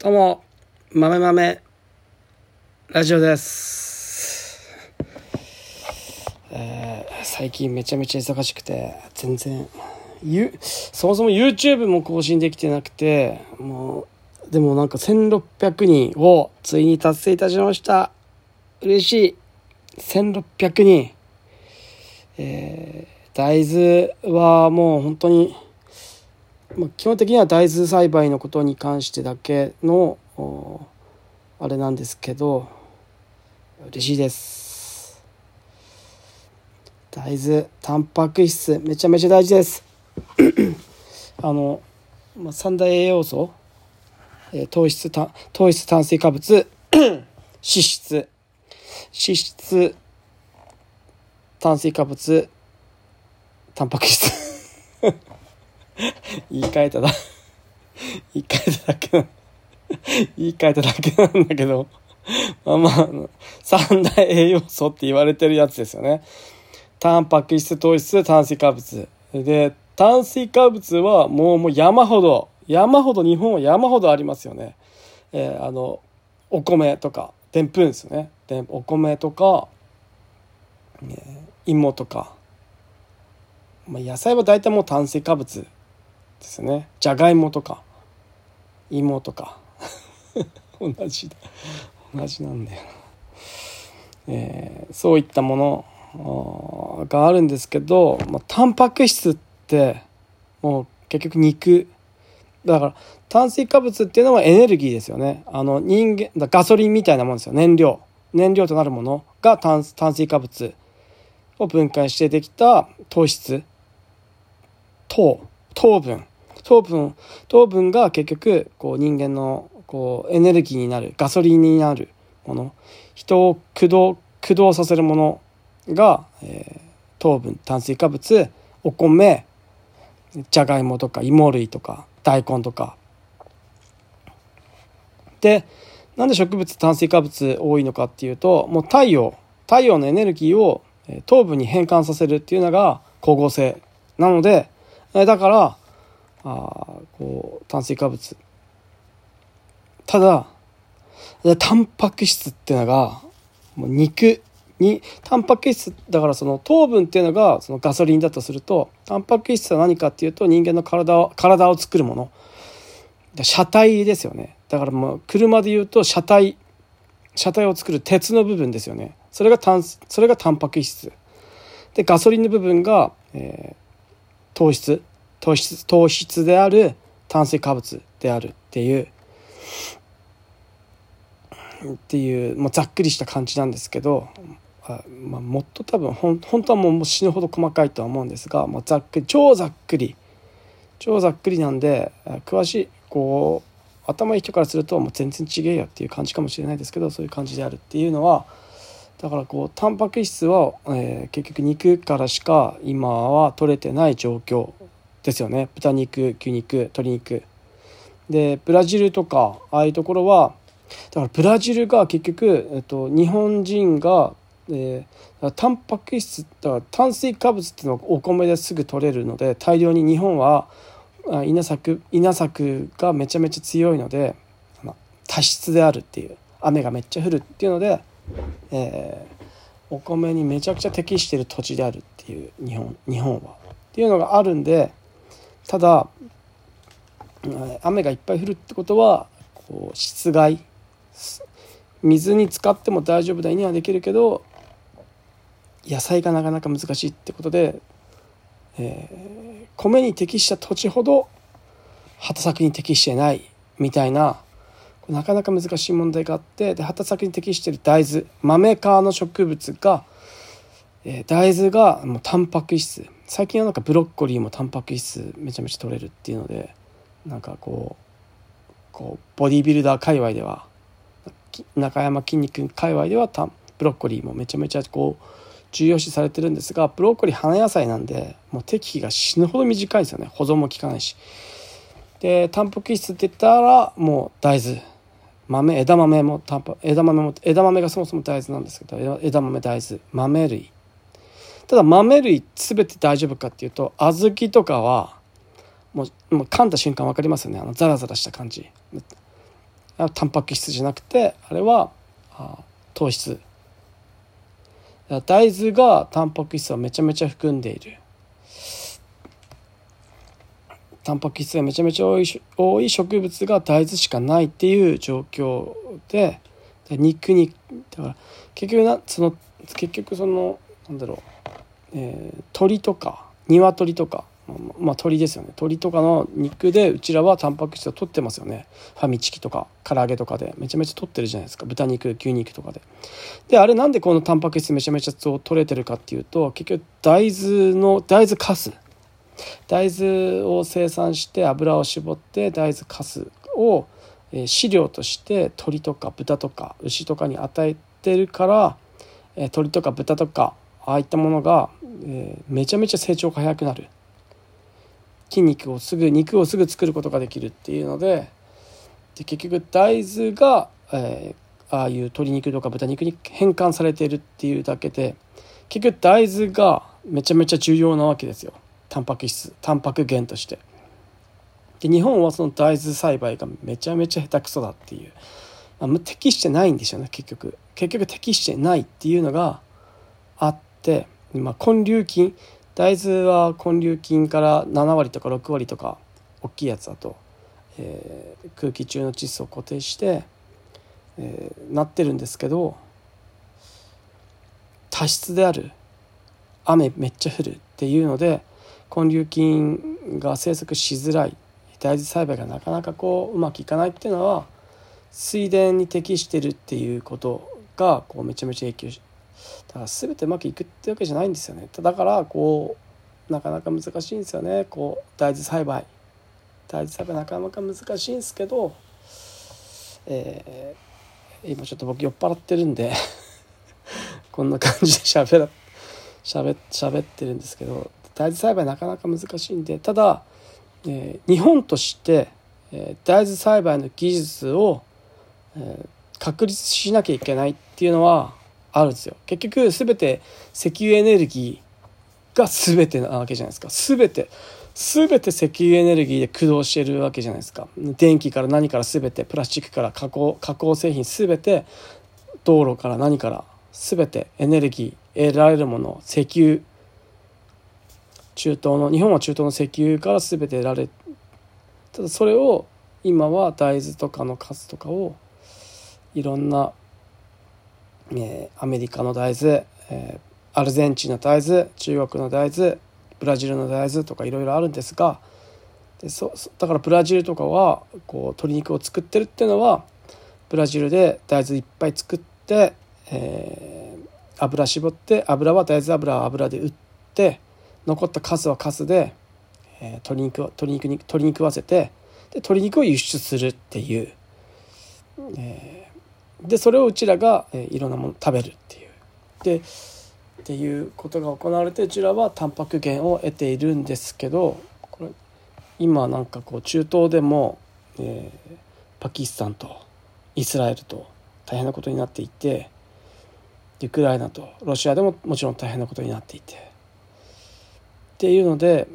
どうも、豆豆ラジオです。えー最近めちゃめちゃ忙しくて、全然、ゆそもそも YouTube も更新できてなくて、もう、でもなんか1600人をついに達成いたしました。嬉しい。1600人。えー大豆はもう本当に、まあ、基本的には大豆栽培のことに関してだけのあれなんですけど嬉しいです。大豆タンパク質めちゃめちゃ大事です。あの、まあ、三大栄養素、えー糖質た糖質炭水化物 脂質脂質炭水化物タンパク質。言い換えただ 言い換えただけ 言い換えただけなんだけどまあまあ三大栄養素って言われてるやつですよね。タンパク質糖質炭水化物。で炭水化物はもうもう山ほど山ほど日本は山ほどありますよね。えーあのお米とかでんぷんですよね。でお米とか、えー芋とか。まあ、野菜は大体もう炭水化物ですね。じゃがいもとか芋とか。同じだ。同じなんだよな、えーそういったものがあるんですけど、まあ、タンパク質ってもう結局肉。だから炭水化物っていうのはエネルギーですよね。あの人間ガソリンみたいなもんですよ。燃料。燃料となるものが炭水化物を分解してできた糖質。糖。糖分。糖分糖分が結局こう人間のこうエネルギーになるガソリンになるもの。人を駆動駆動させるものが、えー糖分炭水化物お米じゃがいもとか芋類とか大根とか。でなんで植物炭水化物多いのかっていうともう太陽太陽のエネルギーをえー糖分に変換させるっていうのが光合成なのでえーだからあこう炭水化物。ただでタンパク質っていうのがもう肉にタンパク質だからその糖分っていうのがそのガソリンだとするとタンパク質は何かっていうと人間の体を体を作るもの。車体ですよね。だからもう車で言うと車体。車体を作る鉄の部分ですよね。それが炭それがタンパク質。でガソリンの部分が、えー糖質。糖質糖質である炭水化物であるっていうっていうもうざっくりした感じなんですけどあ、まあ、もっと多分ほん本当はもう死ぬほど細かいとは思うんですが、まあ、ざっくり超ざっくり超ざっくりなんで詳しいこう頭いい人からするともう全然違えよっていう感じかもしれないですけどそういう感じであるっていうのはだからこうタンパク質は、えー結局肉からしか今は取れてない状況ですよね。豚肉牛肉鶏肉。でブラジルとかああいうところはだからブラジルが結局、えっと、日本人が、えー、タンパク質だから炭水化物っていうのをお米ですぐ取れるので大量に日本は稲作稲作がめちゃめちゃ強いので多湿であるっていう雨がめっちゃ降るっていうので、えーお米にめちゃくちゃ適してる土地であるっていう日本日本は。っていうのがあるんでただ雨がいっぱい降るってことはこう湿害す水に浸かっても大丈夫だにはできるけど野菜がなかなか難しいってことで、えー米に適した土地ほど畑作に適してないみたいななかなか難しい問題があってで畑作に適してる大豆豆科の植物が、えー大豆がもうタンパク質最近はなんかブロッコリーもタンパク質めちゃめちゃ取れるっていうのでなんかこうこうボディービルダー界隈では中山きんに君界隈ではタンブロッコリーもめちゃめちゃこう重要視されてるんですがブロッコリー花野菜なんでもう適期が死ぬほど短いですよね。保存も効かないし。でタンパク質って言ったらもう大豆。豆枝豆もタンパ枝豆も枝豆がそもそも大豆なんですけど枝豆大豆。豆類ただ豆類全て大丈夫かっていうと小豆とかはもうもう噛んだ瞬間分かりますよね。あのザラザラした感じ。タンパク質じゃなくてあれは糖質。大豆がタンパク質をめちゃめちゃ含んでいる。タンパク質がめちゃめちゃ多い多い植物が大豆しかないっていう状況で肉にだから結局なその結局そのなんだろう、えー、鳥とか鶏とか。まあ鳥ですよね。鳥とかの肉でうちらはタンパク質を取ってますよね。ファミチキとか唐揚げとかで。めちゃめちゃ取ってるじゃないですか。豚肉牛肉とかで。であれなんでこのタンパク質めちゃめちゃ取れてるかっていうと結局大豆の大豆かす大豆を生産して油を絞って大豆かすを飼料として鳥とか豚とか牛とかに与えてるから鳥とか豚とかああいったものがえーめちゃめちゃ成長が早くなる。筋肉をすぐ肉をすぐ作ることができるっていうのでで結局大豆が、えー、ああいう鶏肉とか豚肉に変換されているっていうだけで結局大豆がめちゃめちゃ重要なわけですよ。タンパク質タンパク源として。で日本はその大豆栽培がめちゃめちゃ下手くそだっていう、まあ、適してないんでしょうね結局。結局適してないっていうのがあって、まあ、根粒菌大豆は根粒菌から7割とか6割とか大きいやつだと、えー、空気中の窒素を固定して、えー、なってるんですけど多湿である雨めっちゃ降るっていうので根粒菌が生息しづらい大豆栽培がなかなかこううまくいかないっていうのは水田に適してるっていうことがこうめちゃめちゃ影響しだから全てうまくいくってわけじゃないんですよね。だからこうなかなか難しいんですよね。こう大豆栽培。大豆栽培なかなか難しいんですけど、えー、今ちょっと僕酔っ払ってるんで こんな感じでしゃべしゃべしゃべってるんですけど大豆栽培なかなか難しいんでただ、えー、日本として、えー、大豆栽培の技術を、えー、確立しなきゃいけないっていうのはあるんですよ。結局全て石油エネルギーが全てなわけじゃないですか。全て全て石油エネルギーで駆動してるわけじゃないですか。電気から何から全てプラスチックから加工加工製品全て道路から何から全てエネルギー得られるもの石油中東の日本は中東の石油から全て得られただそれを今は大豆とかの数とかをいろんなえー、アメリカの大豆、えー、アルゼンチンの大豆中国の大豆ブラジルの大豆とかいろいろあるんですがでそだからブラジルとかはこう鶏肉を作ってるっていうのはブラジルで大豆いっぱい作って、えー、油絞って油は大豆油は油で売って残った数は数で、えー、鶏肉鶏肉に鶏肉合わせてで鶏肉を輸出するっていう、えーでそれをうちらが、え、いろんなもの食べるっていう。でっていうことが行われてうちらはタンパク源を得ているんですけどこれ今なんかこう中東でも、えー、パキスタンとイスラエルと大変なことになっていてウクライナとロシアでももちろん大変なことになっていてっていうので、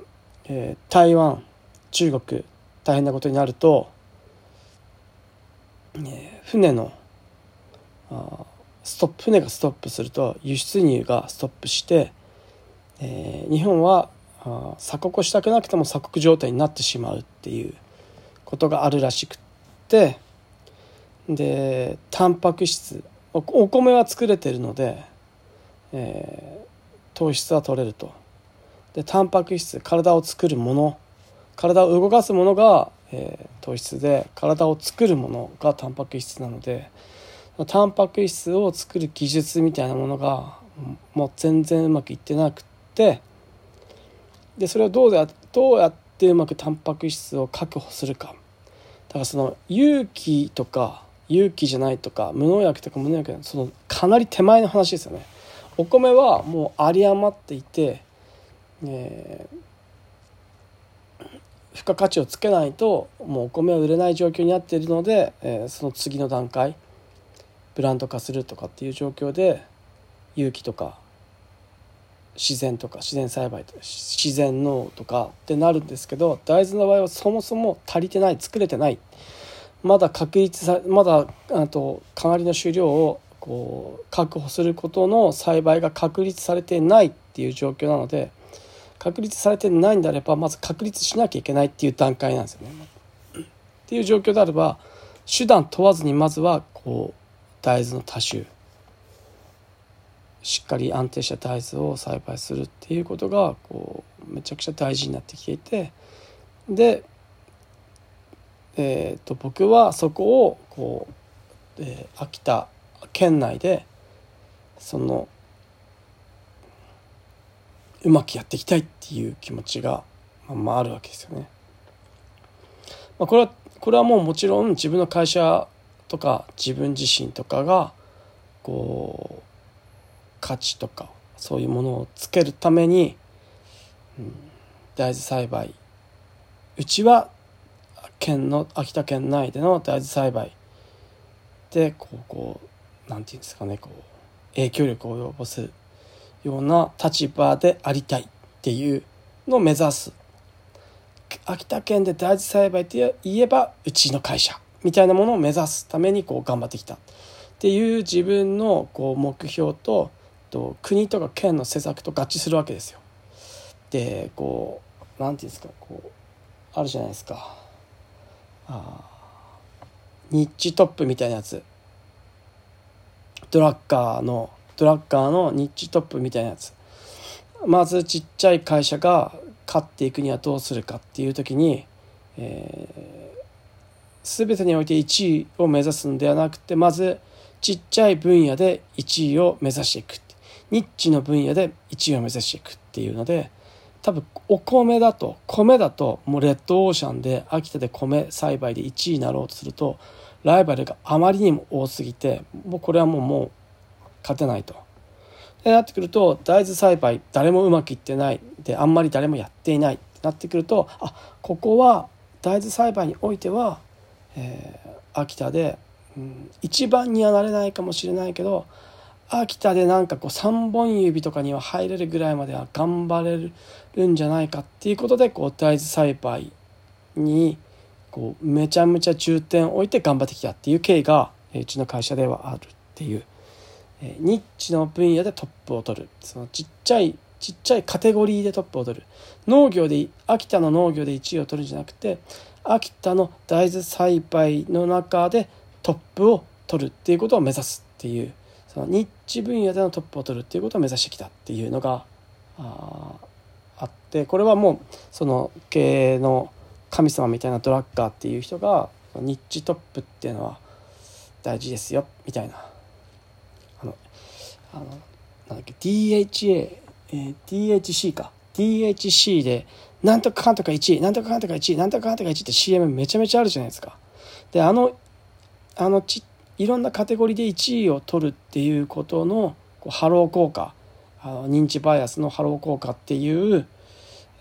えー、台湾中国大変なことになると、えー、船のストップ船がストップすると輸出入がストップして、えー、日本は鎖国したくなくても鎖国状態になってしまうっていうことがあるらしくってでタンパク質お米は作れてるので、えー、糖質は取れるとでタンパク質体を作るもの体を動かすものが、えー、糖質で体を作るものがタンパク質なので。タンパク質を作る技術みたいなものがもう全然うまくいってなくってでそれをどうやどうやってうまくタンパク質を確保するか。だからその有機とか有機じゃないとか無農薬とか無農薬そのかなり手前の話ですよね。お米はもう有り余っていて、えー、付加価値をつけないともうお米は売れない状況になっているので、えー、その次の段階ブランド化するとかっていう状況で有機とか自然とか自然栽培とか自然農とかってなるんですけど大豆の場合はそもそも足りてない作れてないまだ確立さまだあとかなりの収量をこう確保することの栽培が確立されてないっていう状況なので確立されてないんであればまず確立しなきゃいけないっていう段階なんですよね。っていう状況であれば手段問わずにまずはこう大豆の多種しっかり安定した大豆を栽培するっていうことがこうめちゃくちゃ大事になってきていてで、えー、と僕はそこをこう、えー、秋田県内でそのうまくやっていきたいっていう気持ちが、まあ、あるわけですよね。まあ、これはこれはもうもちろん自分の会社とか自分自身とかがこう価値とかそういうものをつけるために、うん、大豆栽培。うちは県の秋田県内での大豆栽培でこうこうなんていうんですかねこう影響力を及ぼすような立場でありたいっていうのを目指す。秋田県で大豆栽培といえばうちの会社。みたいなものを目指すためにこう頑張ってきたっていう自分のこう目標とと国とか県の施策と合致するわけですよ。でこう何て言うんですかこうあるじゃないですか。あニッチトップみたいなやつ。ドラッカーのドラッカーのニッチトップみたいなやつ。まずちっちゃい会社が勝っていくにはどうするかっていう時に、え、全てにおいて1位を目指すんではなくてまずちっちゃい分野で1位を目指していく。ニッチの分野で1位を目指していくっていうので多分お米だと米だともうレッドオーシャンで秋田で米栽培で1位になろうとするとライバルがあまりにも多すぎてもうこれはもうもう勝てないと。でなってくると大豆栽培誰もうまくいってない。であんまり誰もやっていない。ってなってくるとあここは大豆栽培においては、えー、秋田で、うん、一番にはなれないかもしれないけど秋田でなんかこう3本指とかには入れるぐらいまでは頑張れるんじゃないかっていうことでこう大豆栽培にこうめちゃめちゃ重点を置いて頑張ってきたっていう経緯がうちの会社ではあるっていうニッチの分野でトップを取る。そのちっちゃいちっちゃいカテゴリーでトップを取る。農業で秋田の農業で1位を取るんじゃなくて秋田の大豆栽培の中でトップを取るっていうことを目指すっていうそのニッチ分野でのトップを取るっていうことを目指してきたっていうのがあってこれはもうその経営の神様みたいなドラッカーっていう人がニッチトップっていうのは大事ですよみたいなあのあのなんだっけ？dha え dhc か DHC でなんとかかんとか1位なんとかかんとか1位なんとかかんとか1位って CM めちゃめちゃあるじゃないですか。であのあのちいろんなカテゴリーで1位を取るっていうことのこうハロー効果あの認知バイアスのハロー効果っていう、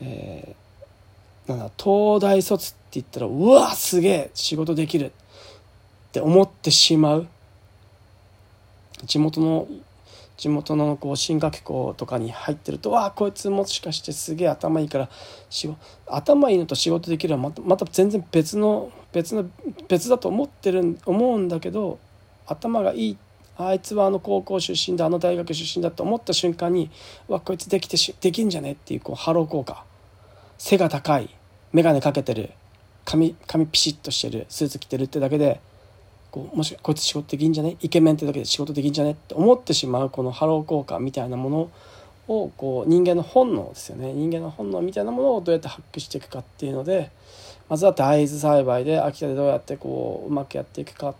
えー、なんだ東大卒って言ったらうわすげえ仕事できるって思ってしまう地元の地元のこう進学校とかに入ってるとわあこいつもしかしてすげえ頭いいから仕事頭いいのと仕事できるはまたまた全然別の別の別だと思ってる思うんだけど頭がいいあいつはあの高校出身だあの大学出身だと思った瞬間にわこいつできてしできんじゃねっていうこうハロー効果。背が高い。眼鏡かけてる。髪髪ピシッとしてる。スーツ着てるってだけでこうもしこいつ仕事できんじゃね？イケメンってだけで仕事できんじゃねって思ってしまうこのハロー効果みたいなものをこう人間の本能ですよね人間の本能みたいなものをどうやって発揮していくかっていうのでまずは大豆栽培で秋田でどうやってこううまくやっていくか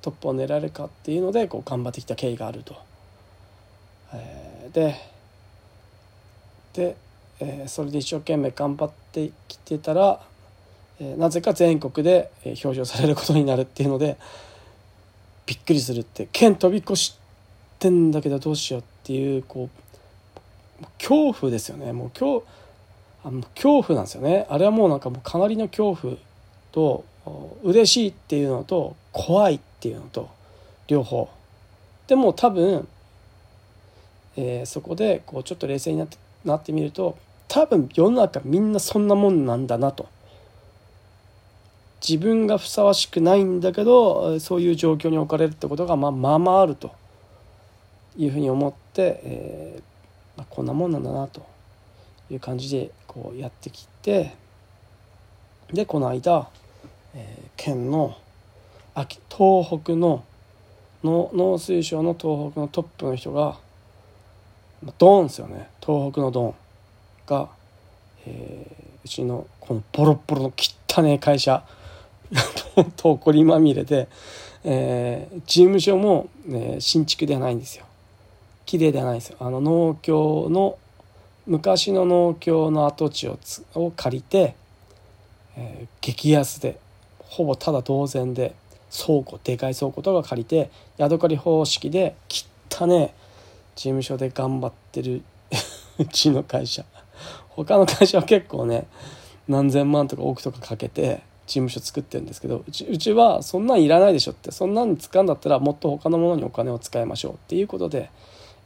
トップを狙えるかっていうのでこう頑張ってきた経緯があると。えー、でで、えー、それで一生懸命頑張ってきてたらなぜか全国で表彰されることになるっていうのでびっくりするって県飛び越してんだけどどうしようっていうこう恐怖ですよね。もう恐あの恐怖なんですよね。あれはもうなんかもうかなりの恐怖と嬉しいっていうのと怖いっていうのと両方。でも多分、えー、そこでこうちょっと冷静になってなってみると多分世の中みんなそんなもんなんだなと。自分がふさわしくないんだけどそういう状況に置かれるってことがまあまあまああると。いうふうに思って、えーまあ、こんなもんなんだなと。いう感じでこうやってきて。でこの間、えー、県の秋東北のの農水省の東北のトップの人がドーンですよね。東北のドーンが、えー、うちのこのボロボロの汚ねえ会社とこりまみれで、えー、事務所も、ね、新築ではないんですよ。綺麗ではないんですよ。あの農協の昔の農協の跡地をを借りて、えー、激安でほぼただ同然で倉庫でかい倉庫とか借りてヤドカリ方式で汚ね事務所で頑張ってる うちの会社。他の会社は結構ね何千万とか億とかかけて事務所作ってるんですけどうちうちはそんなんいらないでしょってそんなん使うんだったらもっと他のものにお金を使いましょうっていうことで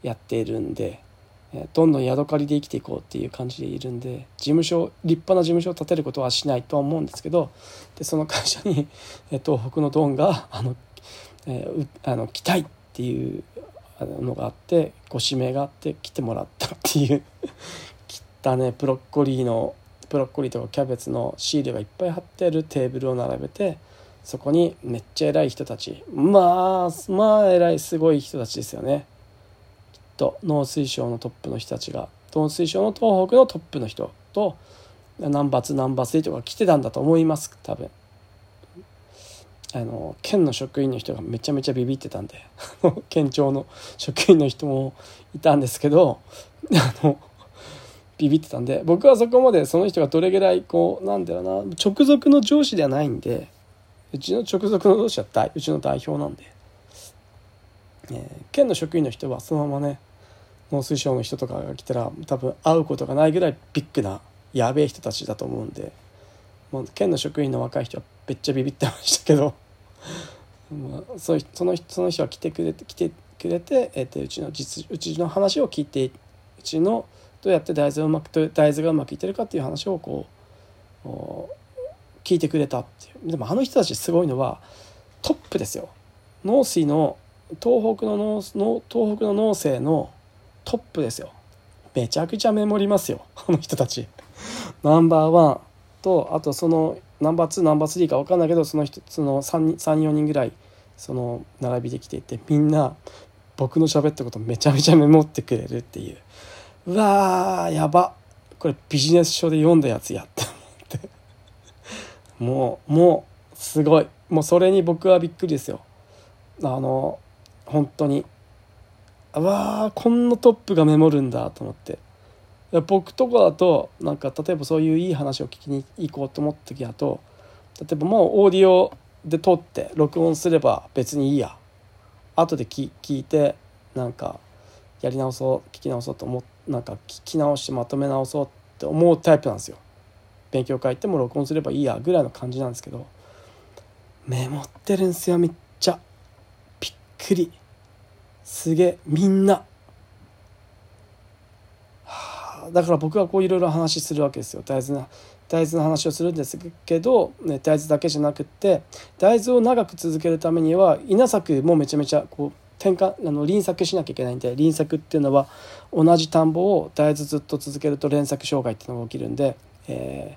やっているんでえどんどんヤドカリで生きていこうっていう感じでいるんで事務所立派な事務所を建てることはしないとは思うんですけどでその会社に え東北のドンがあの、えー、あの来たいっていうのがあってご指名があって来てもらったっていう 汚ねプロッコリーのブロッコリーとかキャベツのシールがいっぱい貼ってあるテーブルを並べてそこにめっちゃ偉い人たちまあまあ偉いすごい人たちですよね。きっと農水省のトップの人たちが農水省の東北のトップの人と南抜南抜とか来てたんだと思います多分。あの県の職員の人がめちゃめちゃビビってたんで県庁の職員の人もいたんですけどあのビビってたんで僕はそこまでその人がどれぐらいこうなんだろうな直属の上司ではないんでうちの直属の上司は大うちの代表なんで、えー、県の職員の人はそのままね農水省の人とかが来たら多分会うことがないぐらいビッグなやべえ人たちだと思うんでもう県の職員の若い人はめっちゃビビってましたけど まあ、そのその人は来てくれて来てくれて、えー、とうちの実うちの話を聞いてうちのどうやって大豆をうまく大豆がうまくいってるかっていう話をこう聞いてくれたっていう。でもあの人たちすごいのはトップですよ。農水の東北の農の東北の農政のトップですよ。めちゃくちゃメモりますよあの人たち。ナンバーワンとあとそのナンバー2ナンバー3か分かんないけどその人その34人ぐらいその並びできていてみんな僕の喋ったことめちゃめちゃメモってくれるっていう。うわーやば。これビジネス書で読んだやつやって思って。もうもうすごい。もうそれに僕はびっくりですよ。あの本当に。うわーこんなトップがメモるんだと思って。僕とかだとなんか例えばそういういい話を聞きに行こうと思った時だと例えばもうオーディオで撮って録音すれば別にいいや。後で聞いてなんかやり直そう聞き直そうと思ってなんか聞き直してまとめ直そうって思うタイプなんですよ。勉強会行っても録音すればいいやぐらいの感じなんですけど。メモってるんすよめっちゃ。びっくり。すげえみんな、はあ、だから僕はこういろいろ話するわけですよ。大豆な大豆の話をするんですけど、ね、大豆だけじゃなくって大豆を長く続けるためには稲作もめちゃめちゃこう転換あの輪作しなきゃいけないんで輪作っていうのは同じ田んぼを大豆ずっと続けると連作障害っていうのが起きるんで、え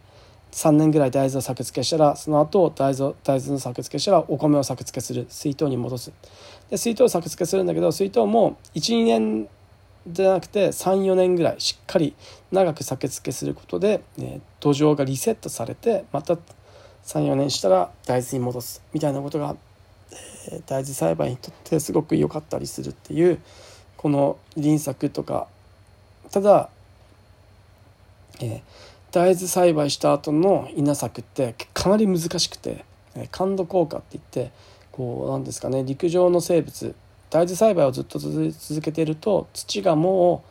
ー、3年ぐらい大豆を作付けしたらその後大豆大豆の作付けしたらお米を作付けする。水筒に戻す。で水筒を作付けするんだけど水筒も12年じゃなくて34年ぐらいしっかり長く作付けすることで、えー、土壌がリセットされてまた34年したら大豆に戻す。みたいなことが大豆栽培にとってすごく良かったりするっていうこの輪作とか。ただ、えー、大豆栽培した後の稲作ってかなり難しくて、えー、感度効果って言ってこうなんですかね陸上の生物大豆栽培をずっと続けていると土がも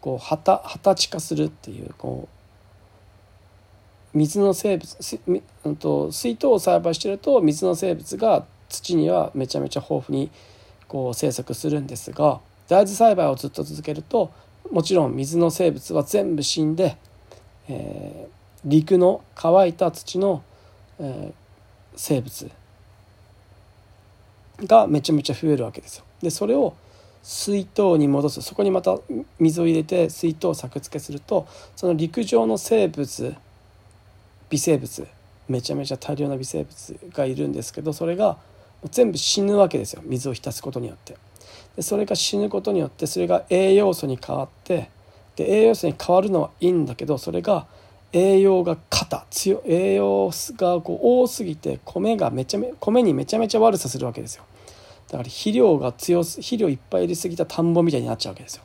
うこう旗地化するっていうこう水の生物水水筒を栽培してると水の生物が土にはめちゃめちゃ豊富にこう生息するんですが大豆栽培をずっと続けるともちろん水の生物は全部死んで、えー、陸の乾いた土の、えー、生物がめちゃめちゃ増えるわけですよ。でそれを水筒に戻すそこにまた水を入れて水筒を作付けするとその陸上の生物微生物めちゃめちゃ大量な微生物がいるんですけどそれが全部死ぬわけですよ。水を浸すことによって。でそれが死ぬことによってそれが栄養素に変わってで栄養素に変わるのはいいんだけどそれが栄養が肩強栄養がこう多すぎて米がめちゃめ米にめちゃめちゃ悪さするわけですよ。だから肥料が強す肥料いっぱい入れすぎた田んぼみたいになっちゃうわけですよ。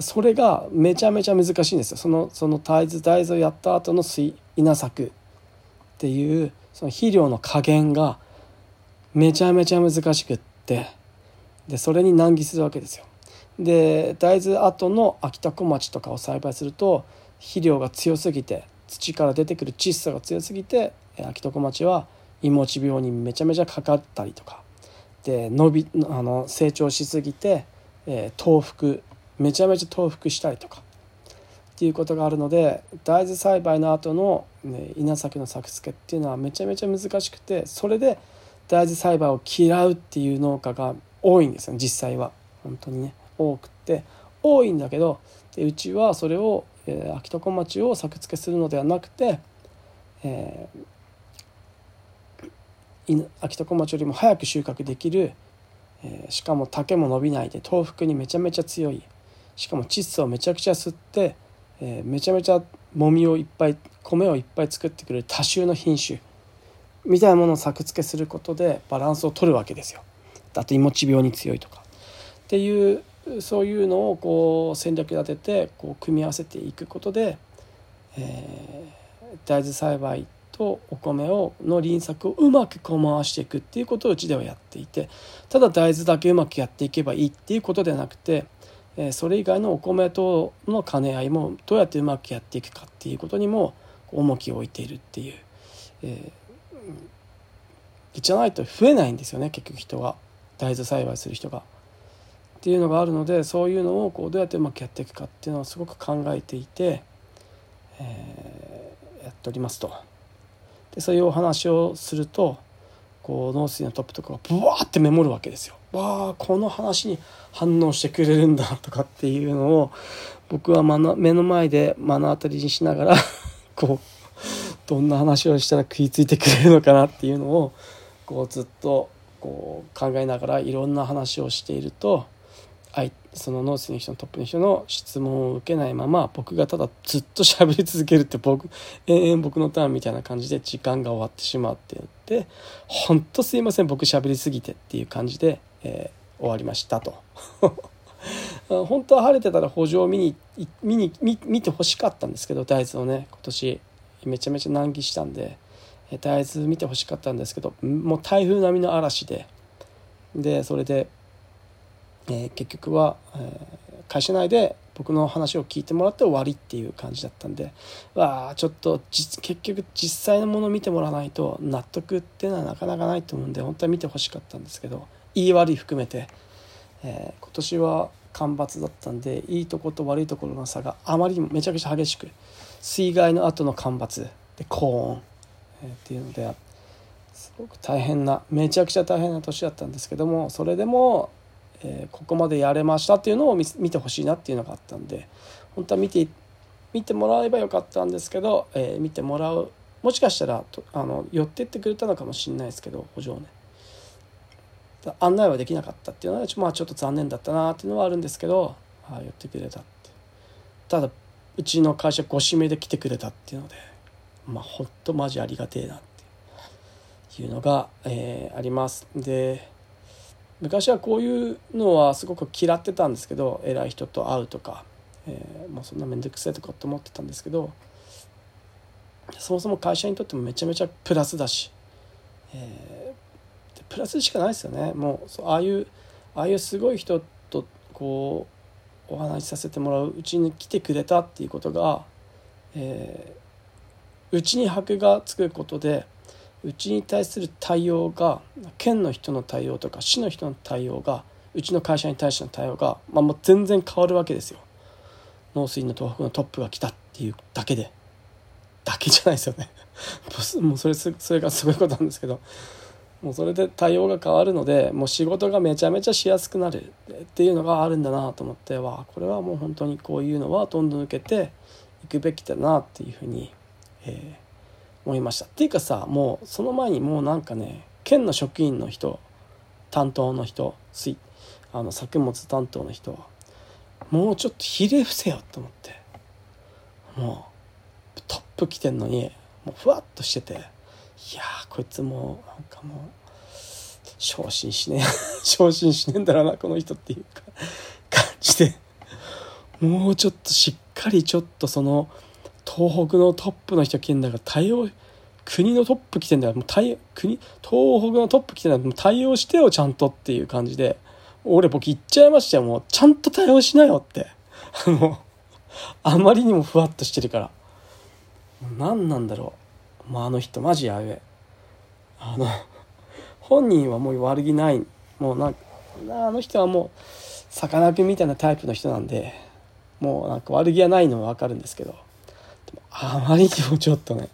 それがめちゃめちゃ難しいんですよ。そのその大豆大豆をやった後の水稲作っていうその肥料の加減がめちゃめちゃ難しくって。でそれに難儀するわけですよ。で大豆後の秋田小町とかを栽培すると肥料が強すぎて土から出てくる窒素が強すぎて秋田小町はいもち病にめちゃめちゃかかったりとか。で伸びあの成長しすぎて、えー、倒伏めちゃめちゃ倒伏したりとか。っていうことがあるので大豆栽培の後の、ね、稲作の作付けっていうのはめちゃめちゃ難しくてそれで大豆栽培を嫌うっていう農家が多いんですよ実際は。本当にね。多くて。多いんだけどでうちはそれを、えー、秋田小町を作付けするのではなくて、えー、秋田小町よりも早く収穫できる、えー、しかも竹も伸びないで豆腐にめちゃめちゃ強いしかも窒素をめちゃくちゃ吸って、えー、めちゃめちゃもみをいっぱい米をいっぱい作ってくれる多種の品種。みたいなものを作付けすることでバランスを取るわけですよ。あといもち病に強いとかっていうそういうのをこう戦略立ててこう組み合わせていくことで、えー、大豆栽培とお米をの輪作をうまくこう回していくっていうことをうちではやっていてただ大豆だけうまくやっていけばいいっていうことではなくて、えー、それ以外のお米との兼ね合いもどうやってうまくやっていくかっていうことにも重きを置いているっていう、えー、じゃないと増えないんですよね結局人が大豆栽培する人が。っていうのがあるのでそういうのをこうどうやってうまくやっていくかっていうのをすごく考えていて、えー、やっておりますと。でそういうお話をするとこう農水のトップとかがブワーってメモるわけですよ。わあこの話に反応してくれるんだとかっていうのを僕は目の前で目の当たりにしながらこうどんな話をしたら食いついてくれるのかなっていうのをこうずっとこう考えながらいろんな話をしているとそのノースの人のトップの人の質問を受けないまま僕がただずっと喋り続けるって僕延々僕のターンみたいな感じで時間が終わってしまって言って「ほんとすいません僕喋りすぎて」っていう感じで、えー、終わりましたと。本当は晴れてたら補助を見に見に見見てほしかったんですけど大豆をね今年めちゃめちゃ難儀したんで大豆見てほしかったんですけどもう台風並みの嵐ででそれでえー、結局は、えー、会社内で僕の話を聞いてもらって終わりっていう感じだったんでわあちょっと結局実際のもの見てもらわないと納得っていうのはなかなかないと思うんで本当は見てほしかったんですけどいい悪い含めて、えー、今年は干ばつだったんでいいとこと悪いところの差があまりにもめちゃくちゃ激しく水害の後の干ばつで高温、えー、っていうのですごく大変なめちゃくちゃ大変な年だったんですけどもそれでもえー、ここまでやれましたっていうのを見てほしいなっていうのがあったんで本当は見て見てもらえばよかったんですけど、えー、見てもらうもしかしたらあの寄ってってくれたのかもしれないですけど補助をね案内はできなかったっていうのは、まあ、ちょっと残念だったなっていうのはあるんですけどああ寄ってくれたって。ただうちの会社ご指名で来てくれたっていうので。まあほんとマジありがてえなっていうのが、えー、あります。で昔はこういうのはすごく嫌ってたんですけど偉い人と会うとか、えー、もうそんな面倒くさいとかって思ってたんですけどそもそも会社にとってもめちゃめちゃプラスだし、えー、プラスしかないですよね。もうああいうああいうすごい人とこうお話しさせてもらううちに来てくれたっていうことが、えー、に箔がつくことでうちに対する対応が県の人の対応とか市の人の対応がうちの会社に対しての対応が、まあ、もう全然変わるわけですよ。農水の東北のトップが来たっていうだけで。だけじゃないですよね。もうそれそれがすごいことなんですけど。もうそれで対応が変わるのでもう仕事がめちゃめちゃしやすくなる。っていうのがあるんだなと思ってわこれはもう本当にこういうのはどんどん抜けていくべきだなっていうふうに、えー、思いました。っていうかさもうその前にもうなんかね県の職員の人担当の人あの作物担当の人はもうちょっとひれ伏せよと思ってもうトップ来てんのにもうふわっとしてていやこいつもうなんかもう昇進しねえ 昇進しねえんだろうなこの人っていうか感じでもうちょっとしっかりちょっとその東北のトップの人来てんだから対応国のトップ来てんだからもう対国東北のトップ来てんだからもう対応してよちゃんとっていう感じで俺僕言っちゃいましたよもうちゃんと対応しなよって。あのあまりにもふわっとしてるから。何なんだろう、まあ、あの人マジやべえ。あの本人はもう悪気ない。もうなんかあの人はもうさかなクンみたいなタイプの人なんでもうなんか悪気はないのは分かるんですけど。あまりにもちょっとね。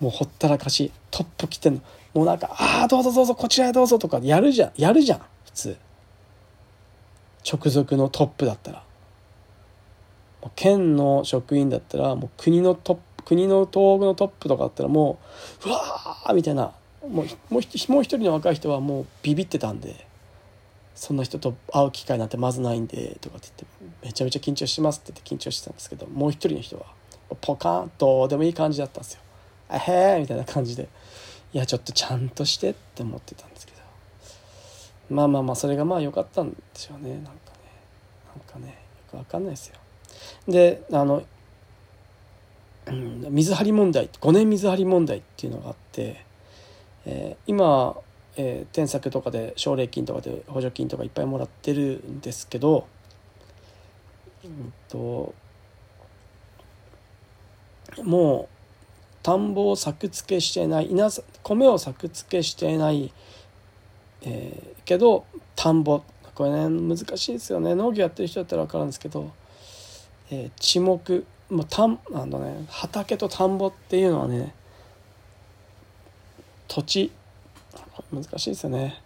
もうほったらかしトップ来てんの。もうなんか「ああどうぞどうぞこちらへどうぞ」とかやるじゃん。やるじゃん普通。直属のトップだったら。県の職員だったらもう国のトップ国の東北のトップとかだったらもううわーみたいな。もうもう一人の若い人はもうビビってたんで。そんな人と会う機会なんてまずないんでとかって言ってめちゃめちゃ緊張しますって言って緊張してたんですけどもう一人の人はポカンどうでもいい感じだったんですよ。あへえみたいな感じでいやちょっとちゃんとしてって思ってたんですけどまあまあまあそれがまあ良かったんでしょうねなんかねなんかねよくわかんないですよ。であの、うん、水張り問題5年水張り問題っていうのがあって、えー、今、えー、添削とかで奨励金とかで補助金とかいっぱいもらってるんですけど、うんと、もう田んぼを作付けしてない稲米を作付けしてない、えー、けど田んぼ。これね難しいですよね。農業やってる人だったら分かるんですけどえー、地目もうたんあのね畑と田んぼっていうのはね土地難しいですよね。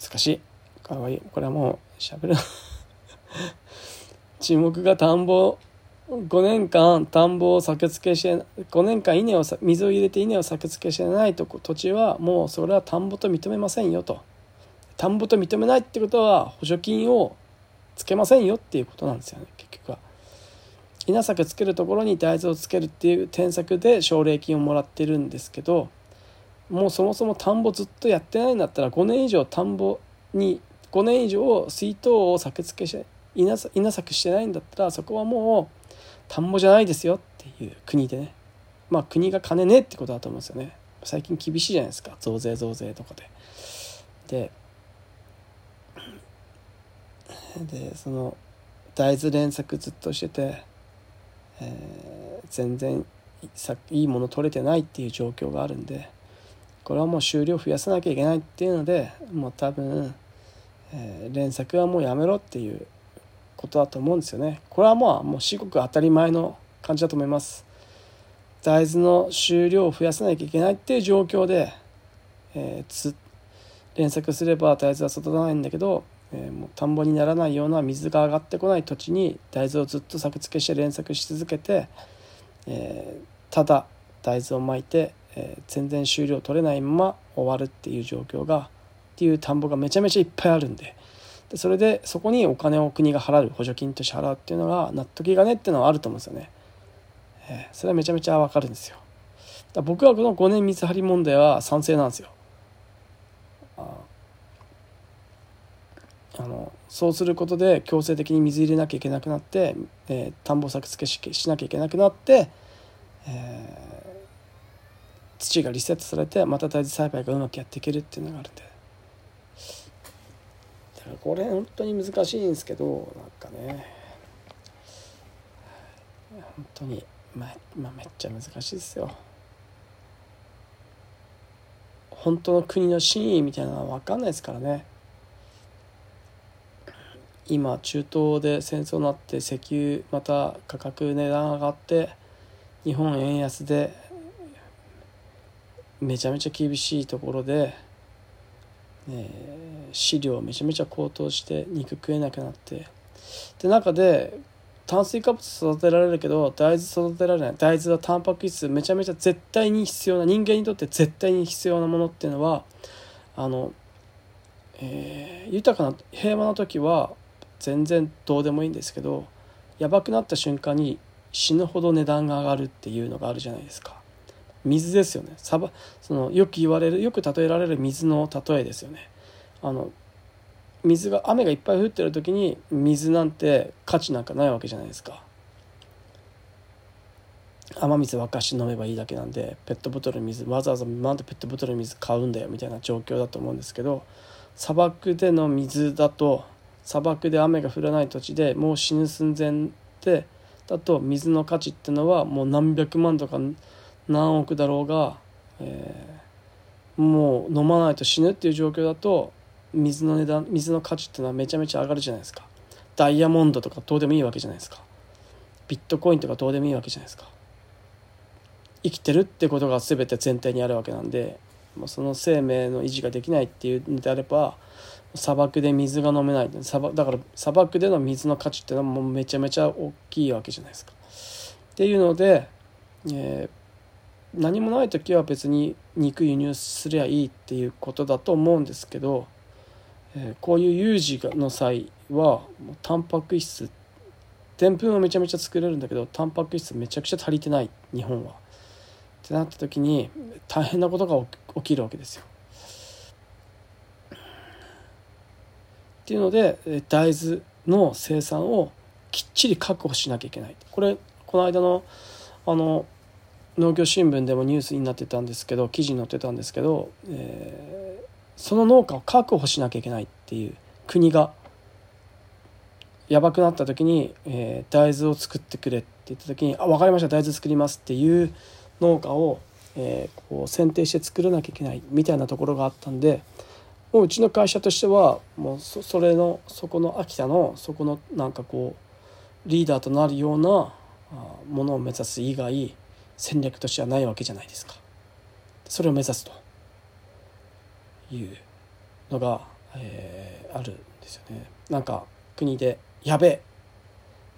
難しい。かわい。いこれはもうしゃべる。地目が田んぼ5年間田んぼを作付けして5年間稲を水を入れて稲を作付けしてないとこ土地はもうそれは田んぼと認めませんよと。田んぼと認めないってことは補助金をつけませんよっていうことなんですよね結局は。稲作つけるところに大豆をつけるっていう添削で奨励金をもらってるんですけどもうそもそも田んぼずっとやってないんだったら5年以上田んぼに5年以上水筒を作付けして稲稲作してないんだったらそこはもう田んぼじゃないですよっていう国でね。まあ国が金ねえってことだと思うんですよね。最近厳しいじゃないですか。増税増税とかで。ででその大豆連作ずっとしてて、えー、全然いいもの取れてないっていう状況があるんでこれはもう収量増やさなきゃいけないっていうのでもう多分、えー、連作はもうやめろっていうことだと思うんですよね。これはまあもう至極当たり前の感じだと思います。大豆の収量を増やさなきゃいけないっていう状況で、えー、連作すれば大豆は育たないんだけどえー、もう田んぼにならないような水が上がってこない土地に大豆をずっと作付けして連作し続けて、えー、ただ大豆をまいて、えー、全然収量取れないまま終わるっていう状況がっていう田んぼがめちゃめちゃいっぱいあるんででそれでそこにお金を国が払う補助金として払うっていうのが納得いかねっていうのはあると思うんですよね。えー、それはめちゃめちゃわかるんですよ。だ僕はこの5年水張り問題は賛成なんですよ。あのそうすることで強制的に水入れなきゃいけなくなって、えー、田んぼ作付けししなきゃいけなくなって、えー、土がリセットされてまた大豆栽培がうまくやっていけるっていうのがあるんでだからこれ本当に難しいんですけどなんかね本当にまあ、まあ、めっちゃ難しいですよ。本当の国の真意みたいなのは分かんないですからね。今中東で戦争になって石油また価格値段上がって日本円安でめちゃめちゃ厳しいところで、えー、飼料めちゃめちゃ高騰して肉食えなくなって。で中で炭水化物育てられるけど大豆育てられない。大豆はタンパク質めちゃめちゃ絶対に必要な人間にとって絶対に必要なものっていうのはあの、えー、豊かな平和な時は全然どうでもいいんですけどやばくなった瞬間に死ぬほど値段が上がるっていうのがあるじゃないですか。水ですよね。サバそのよく言われるよく例えられる水の例えですよね。あの水が雨がいっぱい降ってる時に水なんて価値なんかないわけじゃないですか。雨水沸かして飲めばいいだけなんでペットボトル水わざわざなんでペットボトル水買うんだよみたいな状況だと思うんですけど砂漠での水だと砂漠で雨が降らない土地でもう死ぬ寸前でだと水の価値っていうのはもう何百万とか何億だろうが、えー、もう飲まないと死ぬっていう状況だと水の値段水の価値っていうのはめちゃめちゃ上がるじゃないですか。ダイヤモンドとかどうでもいいわけじゃないですか。ビットコインとかどうでもいいわけじゃないですか。生きてるってことが全て前提にあるわけなんでその生命の維持ができないっていうのであれば砂漠で水が飲めない砂漠だから砂漠での水の価値っていうのはもうめちゃめちゃ大きいわけじゃないですか。っていうので、えー、何もない時は別に肉輸入すりゃいいっていうことだと思うんですけどえー、こういう有事の際はもうタンパク質でんぷんはめちゃめちゃ作れるんだけどタンパク質めちゃくちゃ足りてない日本は。ってなった時に大変なことが起きるわけですよ。っていうので大豆の生産をきっちり確保しなきゃいけない。これこの間のあの農業新聞でもニュースになってたんですけど記事に載ってたんですけど、えーその農家を確保しなきゃいけないっていう国がやばくなった時に、えー、大豆を作ってくれって言った時に「あ分かりました大豆作ります」っていう農家を、えー、こう選定して作らなきゃいけないみたいなところがあったんでもううちの会社としてはもうそそれのそこの秋田のそこのなんかこうリーダーとなるようなものを目指す以外戦略としてはないわけじゃないですか。それを目指すと。いうのが、えー、あるんですよね。なんか国で「やべえ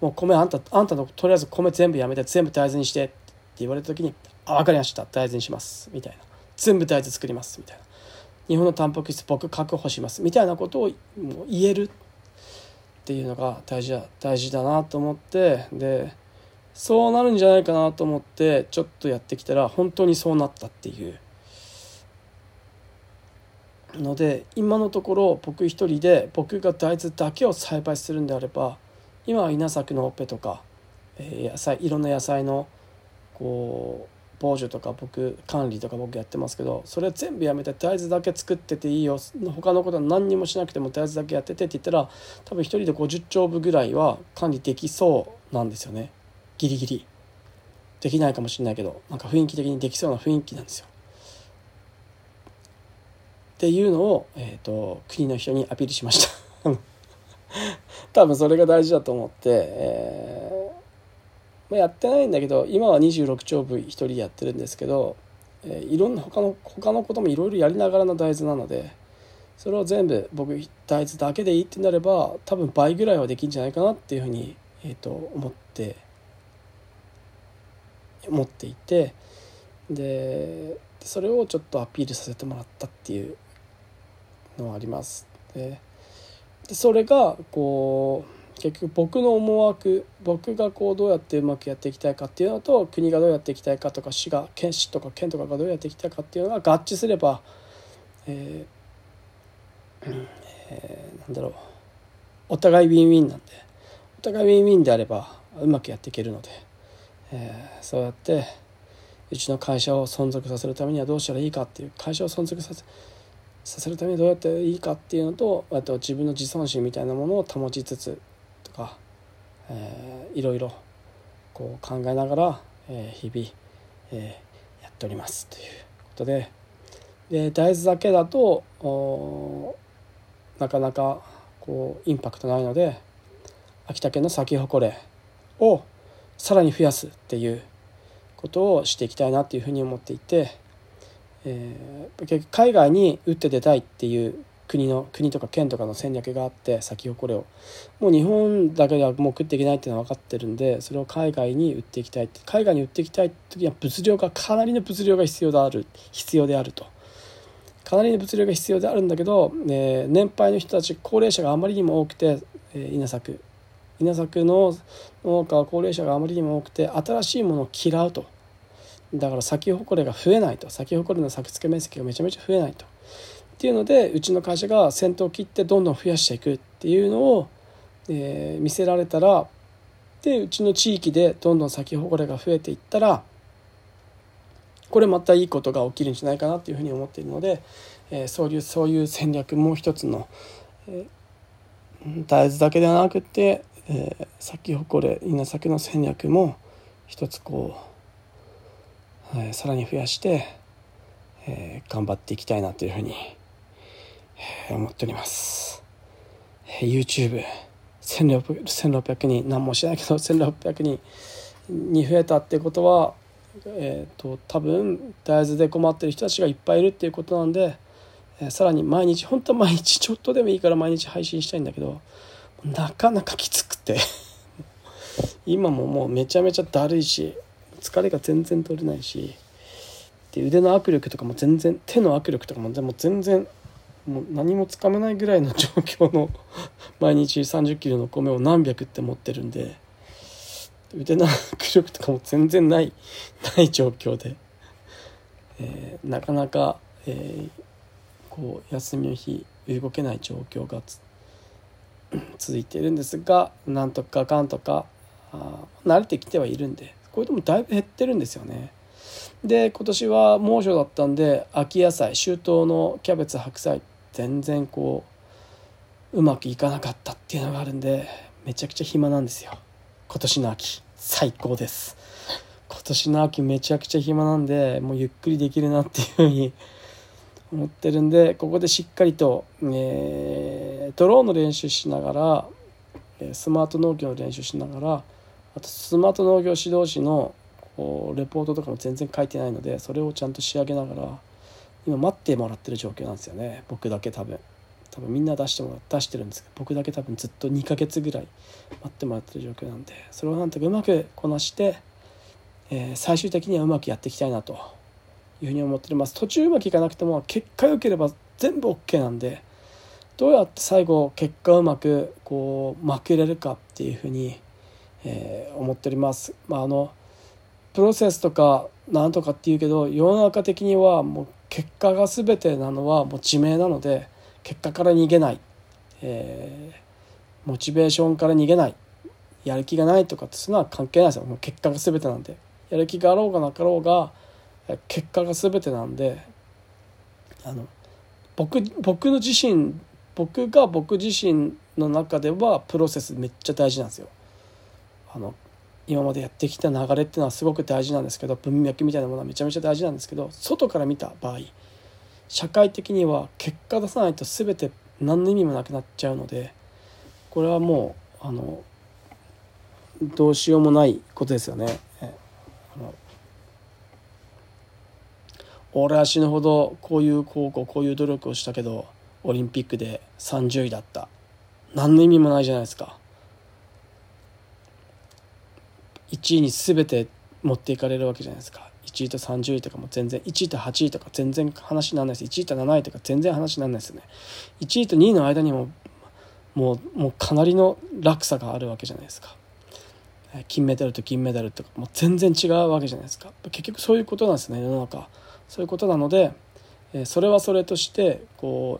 もう米あんたあんたのとりあえず米全部やめて全部大豆にして」って言われた時に「あ分かりました。大豆にします」みたいな「全部大豆作ります」みたいな「日本のタンパク質僕確保します」みたいなことを言えるっていうのが大事だ大事だなと思ってでそうなるんじゃないかなと思ってちょっとやってきたら本当にそうなったっていう。ので今のところ僕一人で僕が大豆だけを栽培するんであれば今は稲作のオペとか、えー、野菜いろんな野菜のこう防除とか僕管理とか僕やってますけどそれ全部やめて大豆だけ作ってていいよ。他のことは何にもしなくても大豆だけやっててって言ったら多分一人で50丁分ぐらいは管理できそうなんですよね。ギリギリ。できないかもしれないけどなんか雰囲気的にできそうな雰囲気なんですよ。っていうのを、えーと、国の人にアピールしました。多分それが大事だと思って、えー、まあ、やってないんだけど今は26丁部1人でやってるんですけど、えー、いろんな他の他のこともいろいろやりながらの大豆なのでそれを全部僕大豆だけでいいってなれば多分倍ぐらいはできるんじゃないかなっていうふうに、えーと思って思っていてでそれをちょっとアピールさせてもらったっていうのはあります。でそれがこう結局僕の思惑僕がこうどうやってうまくやっていきたいかっていうのと国がどうやっていきたいかとか市が県市とか県とかがどうやっていきたいかっていうのが合致すれば、えーえー、なんだろう。お互いウィンウィンなんでお互いウィンウィンであればうまくやっていけるので、えー、そうやってうちの会社を存続させるためにはどうしたらいいかっていう会社を存続させさせるためにどうやっていいかっていうのとあと自分の自尊心みたいなものを保ちつつとか、えー、いろいろこう考えながら、えー、日々、えー、やっておりますということで。で大豆だけだとなかなかこうインパクトないので秋田県の咲き誇れをさらに増やすっていうことをしていきたいなっていうふうに思っていて、えー、海外に打って出たいっていう国の国とか県とかの戦略があって咲き誇れを。もう日本だけではもう食っていけないっていうのは分かってるんでそれを海外に売っていきたい海外に売っていきたい時には物量がかなりの物量が必要である必要であると。かなりの物量が必要であるんだけど、えー、年配の人たち高齢者があまりにも多くて、えー、稲作。稲作の農家は高齢者があまりにも多くて新しいものを嫌うと。だから咲き誇れが増えないと。咲き誇れの作付け面積がめちゃめちゃ増えないと。っていうのでうちの会社が先頭を切ってどんどん増やしていくっていうのを、えー、見せられたらでうちの地域でどんどん咲き誇れが増えていったらこれまたいいことが起きるんじゃないかなっていうふうに思っているので、えー、そういうそういう戦略も一つの、えー、大豆だけではなくて、えー、咲き誇れ稲作の戦略も一つこう、えー、さらに増やして、えー、頑張っていきたいなというふうに思っております。YouTube1600 1600人。何もしないけど1600人。に増えたってことは、えーと、多分大豆で困ってる人たちがいっぱいいるっていうことなんで、えー、さらに毎日本当は毎日ちょっとでもいいから毎日配信したいんだけどなかなかきつくて。今ももうめちゃめちゃだるいし疲れが全然取れないしで腕の握力とかも全然手の握力とかも全然もう何もつかめないぐらいの状況の 毎日3 0キロの米を何百って持ってるんで腕の握力とかも全然ないない状況で、えー、なかなか、えー、こう休みの日動けない状況が 続いているんですがなんとかかんとかあ慣れてきてはいるんでこれでもだいぶ減ってるんですよね。で今年は猛暑だったんで秋野菜秋冬のキャベツ白菜全然こううまくいかなかったっていうのがあるんでめちゃくちゃ暇なんですよ。今年の秋最高です。今年の秋めちゃくちゃ暇なんでもうゆっくりできるなっていうふうに 思ってるんでここでしっかりと、えー、ドローンの練習しながらスマート農業の練習しながらあとスマート農業指導士のこうレポートとかも全然書いてないのでそれをちゃんと仕上げながら今待ってもらってる状況なんですよね。僕だけ多分。多分みんな出してもら出してるんですけど僕だけ多分ずっと2ヶ月ぐらい待ってもらってる状況なんでそれをなんとかうまくこなして、えー、最終的にはうまくやっていきたいなというふうに思っております。途中うまくいかなくても結果良ければ全部 OK なんでどうやって最後結果うまくこうまくれるかっていうふうに、えー、思っております。まあ、あのプロセスとかなんとかっていうけど世の中的にはもう結果が全てなのはもう自明なので結果から逃げない、えー、モチベーションから逃げない。やる気がないとかってそういうのは関係ないですよ。もう結果が全てなんで。やる気があろうがなかろうが結果が全てなんであの僕僕の自身僕が僕自身の中ではプロセスめっちゃ大事なんですよ。あの今までやってきた流れっていうのはすごく大事なんですけど文脈みたいなものはめちゃめちゃ大事なんですけど外から見た場合社会的には結果出さないと全て何の意味もなくなっちゃうのでこれはもうあのどうしようもないことですよね。俺は死ぬほどこういう高校こういう努力をしたけどオリンピックで30位だった何の意味もないじゃないですか1位に全て持っていかれるわけじゃないですか。1位と30位とかも全然1位と8位とか全然話にならないです。1位と7位とか全然話にならないですよね。1位と2位の間にももうもうかなりの落差があるわけじゃないですか。金メダルと銀メダルとかもう全然違うわけじゃないですか。結局そういうことなんですね世の中。そういうことなのでそれはそれとしてこ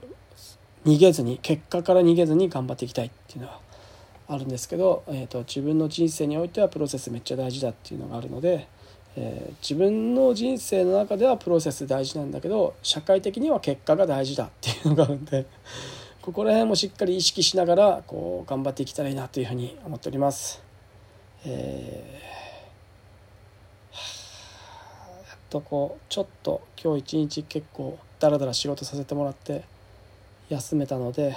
う逃げずに結果から逃げずに頑張っていきたいっていうのはあるんですけど、えーと、自分の人生においてはプロセスめっちゃ大事だっていうのがあるので、えー、自分の人生の中ではプロセス大事なんだけど社会的には結果が大事だっていうのがあるんで ここら辺もしっかり意識しながらこう頑張っていけたらいいなというふうに思っております。えー、やっとこうちょっと今日一日結構ダラダラ仕事させてもらって休めたので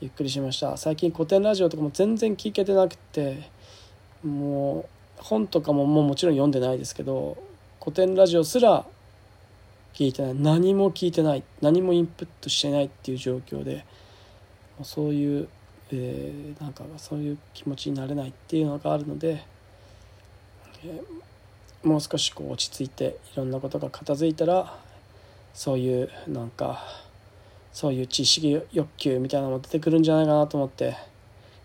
ゆっくりしました。最近古典ラジオとかも全然聞けてなくてもう本とかももうもちろん読んでないですけど古典ラジオすら聞いてない。何も聞いてない。何もインプットしてないっていう状況でそういう、えー、なんかそういう気持ちになれないっていうのがあるので、えー、もう少しこう落ち着いていろんなことが片付いたらそういうなんかそういう知識欲求みたいなのも出てくるんじゃないかなと思って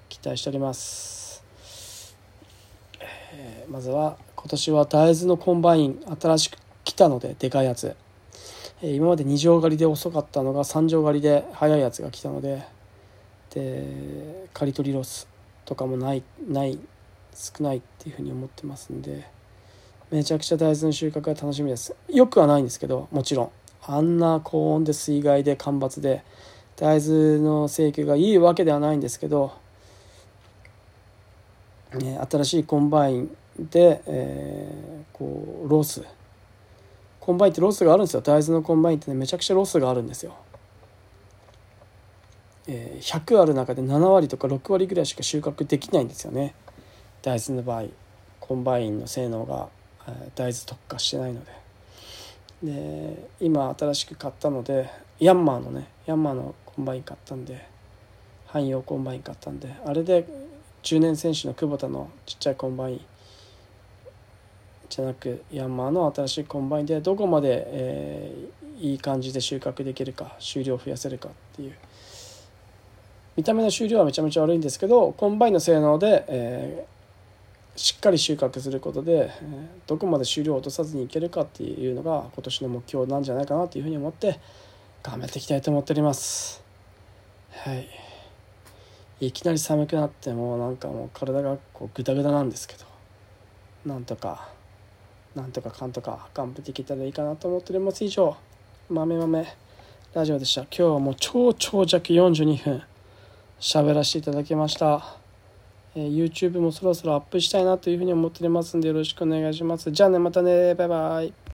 期待しております、えー、まずは今年は大豆のコンバイン新しく来たのででかいやつ、えー、今まで2条刈りで遅かったのが3畳狩りで速いやつが来たのでで刈り取りロスとかもないない少ないっていうふうに思ってますんでめちゃくちゃ大豆の収穫が楽しみです。よくはないんですけどもちろん。あんな高温で水害で干ばつで大豆の生育がいいわけではないんですけど、ね、新しいコンバインで、えー、こうロスコンバインってロスがあるんですよ大豆のコンバインってねめちゃくちゃロスがあるんですよ。え、100ある中で7割とか6割ぐらいしか収穫できないんですよね大豆の場合コンバインの性能が、大豆特化してないので。で今新しく買ったのでヤンマーのねヤンマーのコンバイン買ったんで汎用コンバイン買ったんであれで10年選手のクボタのちっちゃいコンバインじゃなくヤンマーの新しいコンバインでどこまで、えー、いい感じで収穫できるか収量を増やせるかっていう。見た目の収量はめちゃめちゃ悪いんですけどコンバインの性能で、えしっかり収穫することでどこまで収量を落とさずにいけるかっていうのが今年の目標なんじゃないかなというふうに思って頑張っていきたいと思っております。はい。いきなり寒くなってもうなんかもう体がこうグダグダなんですけどなんとかなんとかかんとか頑張っていけたらいいかなと思っております。以上豆豆ラジオでした。今日はもう超長尺42分喋らせていただきました。え YouTube もそろそろアップしたいなというふうに思っておりますんでよろしくお願いします。じゃあね、またね、バイバイ。